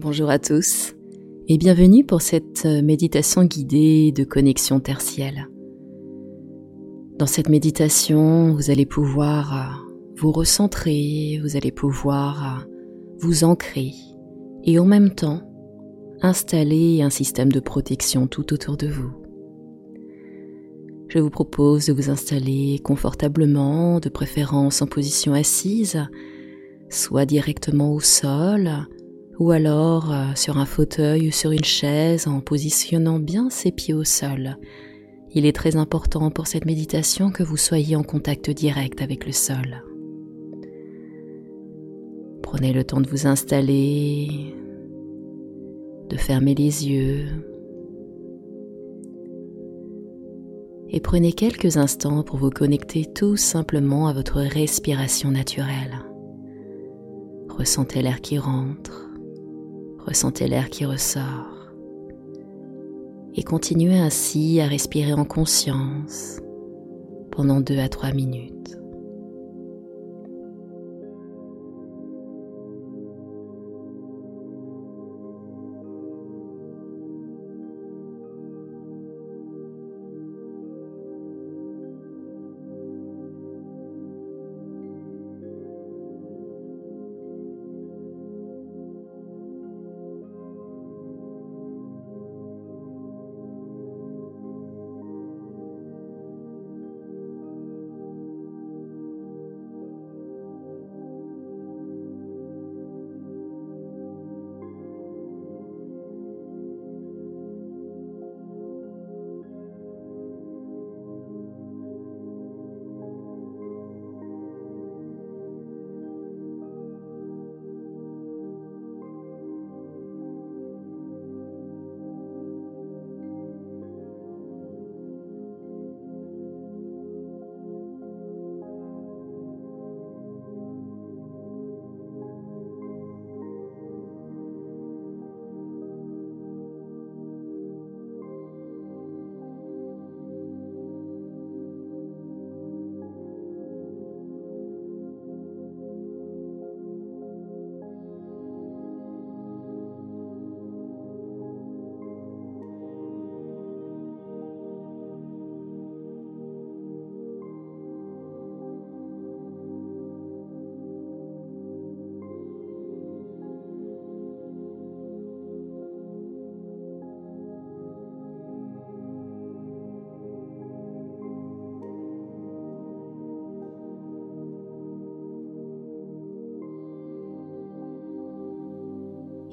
Bonjour à tous et bienvenue pour cette méditation guidée de connexion tertielle. Dans cette méditation, vous allez pouvoir vous recentrer, vous allez pouvoir vous ancrer et en même temps installer un système de protection tout autour de vous. Je vous propose de vous installer confortablement, de préférence en position assise, soit directement au sol, ou alors euh, sur un fauteuil ou sur une chaise en positionnant bien ses pieds au sol. Il est très important pour cette méditation que vous soyez en contact direct avec le sol. Prenez le temps de vous installer, de fermer les yeux et prenez quelques instants pour vous connecter tout simplement à votre respiration naturelle. Ressentez l'air qui rentre, ressentez l'air qui ressort et continuez ainsi à respirer en conscience pendant 2 à 3 minutes.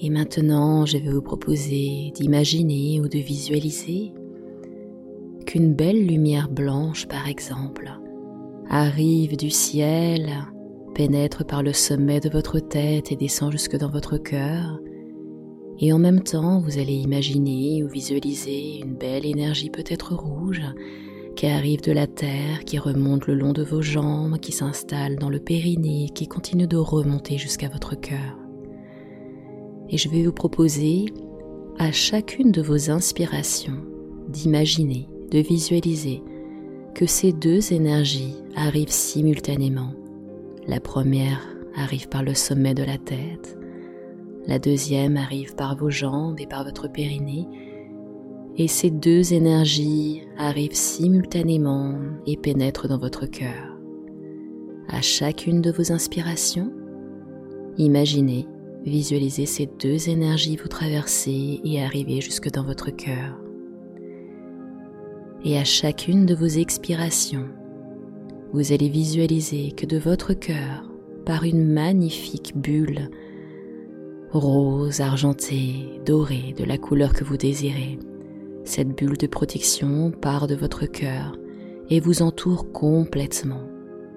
Et maintenant, je vais vous proposer d'imaginer ou de visualiser qu'une belle lumière blanche, par exemple, arrive du ciel, pénètre par le sommet de votre tête et descend jusque dans votre cœur. Et en même temps, vous allez imaginer ou visualiser une belle énergie peut-être rouge qui arrive de la terre, qui remonte le long de vos jambes, qui s'installe dans le périnée, qui continue de remonter jusqu'à votre cœur et je vais vous proposer à chacune de vos inspirations d'imaginer, de visualiser que ces deux énergies arrivent simultanément. La première arrive par le sommet de la tête, la deuxième arrive par vos jambes et par votre périnée, et ces deux énergies arrivent simultanément et pénètrent dans votre cœur. À chacune de vos inspirations, imaginez Visualisez ces deux énergies vous traverser et arriver jusque dans votre cœur. Et à chacune de vos expirations, vous allez visualiser que de votre cœur par une magnifique bulle rose, argentée, dorée, de la couleur que vous désirez. Cette bulle de protection part de votre cœur et vous entoure complètement.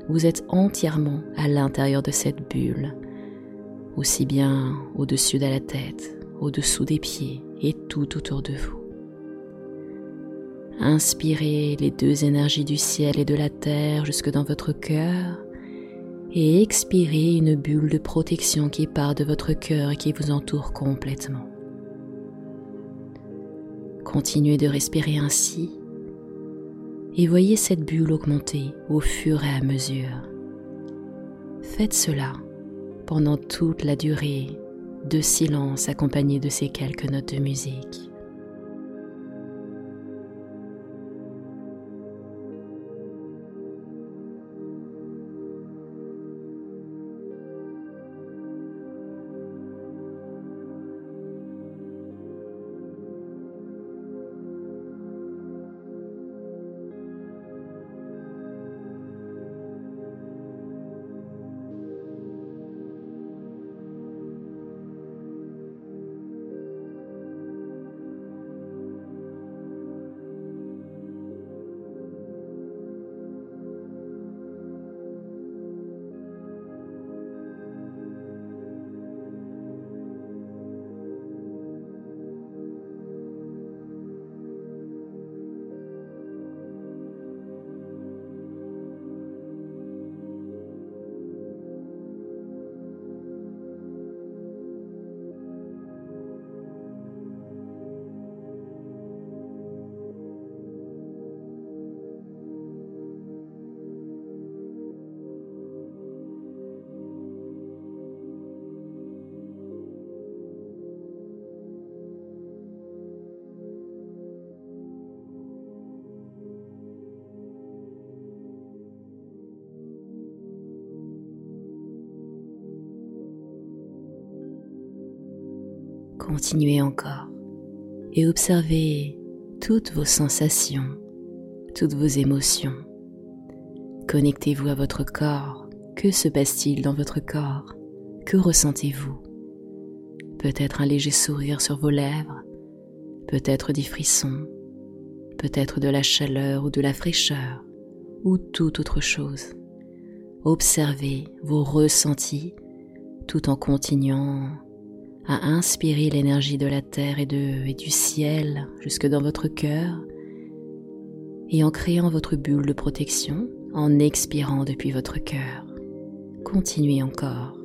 Vous êtes entièrement à l'intérieur de cette bulle aussi bien au-dessus de la tête, au-dessous des pieds et tout autour de vous. Inspirez les deux énergies du ciel et de la terre jusque dans votre cœur et expirez une bulle de protection qui part de votre cœur et qui vous entoure complètement. Continuez de respirer ainsi et voyez cette bulle augmenter au fur et à mesure. Faites cela pendant toute la durée de silence accompagné de ces quelques notes de musique. Continuez encore et observez toutes vos sensations, toutes vos émotions. Connectez-vous à votre corps. Que se passe-t-il dans votre corps? Que ressentez-vous? Peut-être un léger sourire sur vos lèvres, peut-être des frissons, peut-être de la chaleur ou de la fraîcheur, ou toute autre chose. Observez vos ressentis tout en continuant à inspirer l'énergie de la terre et, du ciel jusque dans votre cœur et en créant votre bulle de protection en expirant depuis votre cœur. Continuez encore.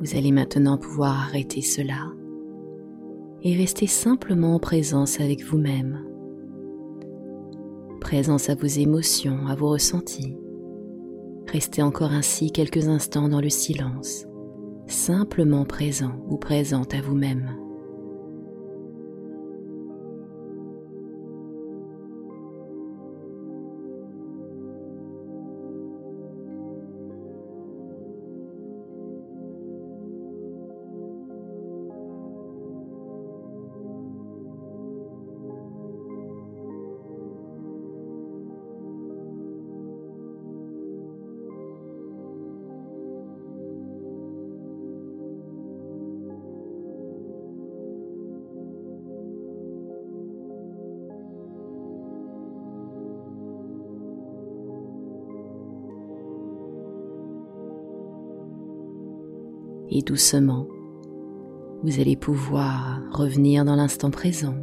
Vous allez maintenant pouvoir arrêter cela et rester simplement en présence avec vous-même. Présence à vos émotions, à vos ressentis. Restez encore ainsi quelques instants dans le silence, simplement présent ou présente à vous-même. Doucement, vous allez pouvoir revenir dans l'instant présent,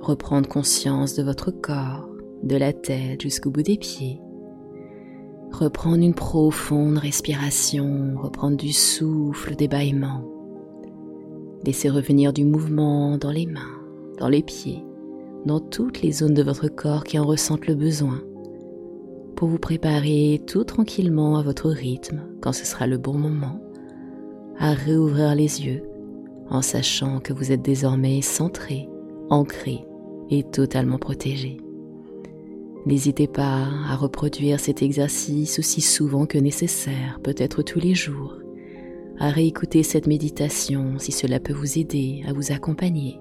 reprendre conscience de votre corps, de la tête jusqu'au bout des pieds, reprendre une profonde respiration, reprendre du souffle, des bâillements, laisser revenir du mouvement dans les mains, dans les pieds, dans toutes les zones de votre corps qui en ressentent le besoin pour vous préparer tout tranquillement à votre rythme quand ce sera le bon moment à réouvrir les yeux en sachant que vous êtes désormais centré, ancré et totalement protégé. N'hésitez pas à reproduire cet exercice aussi souvent que nécessaire, peut-être tous les jours, à réécouter cette méditation si cela peut vous aider à vous accompagner.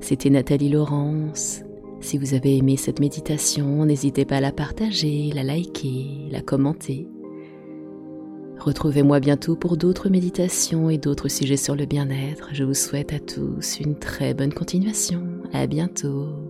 C'était Nathalie Laurence si vous avez aimé cette méditation, n'hésitez pas à la partager, la liker, la commenter. Retrouvez-moi bientôt pour d'autres méditations et d'autres sujets sur le bien-être. Je vous souhaite à tous une très bonne continuation. À bientôt.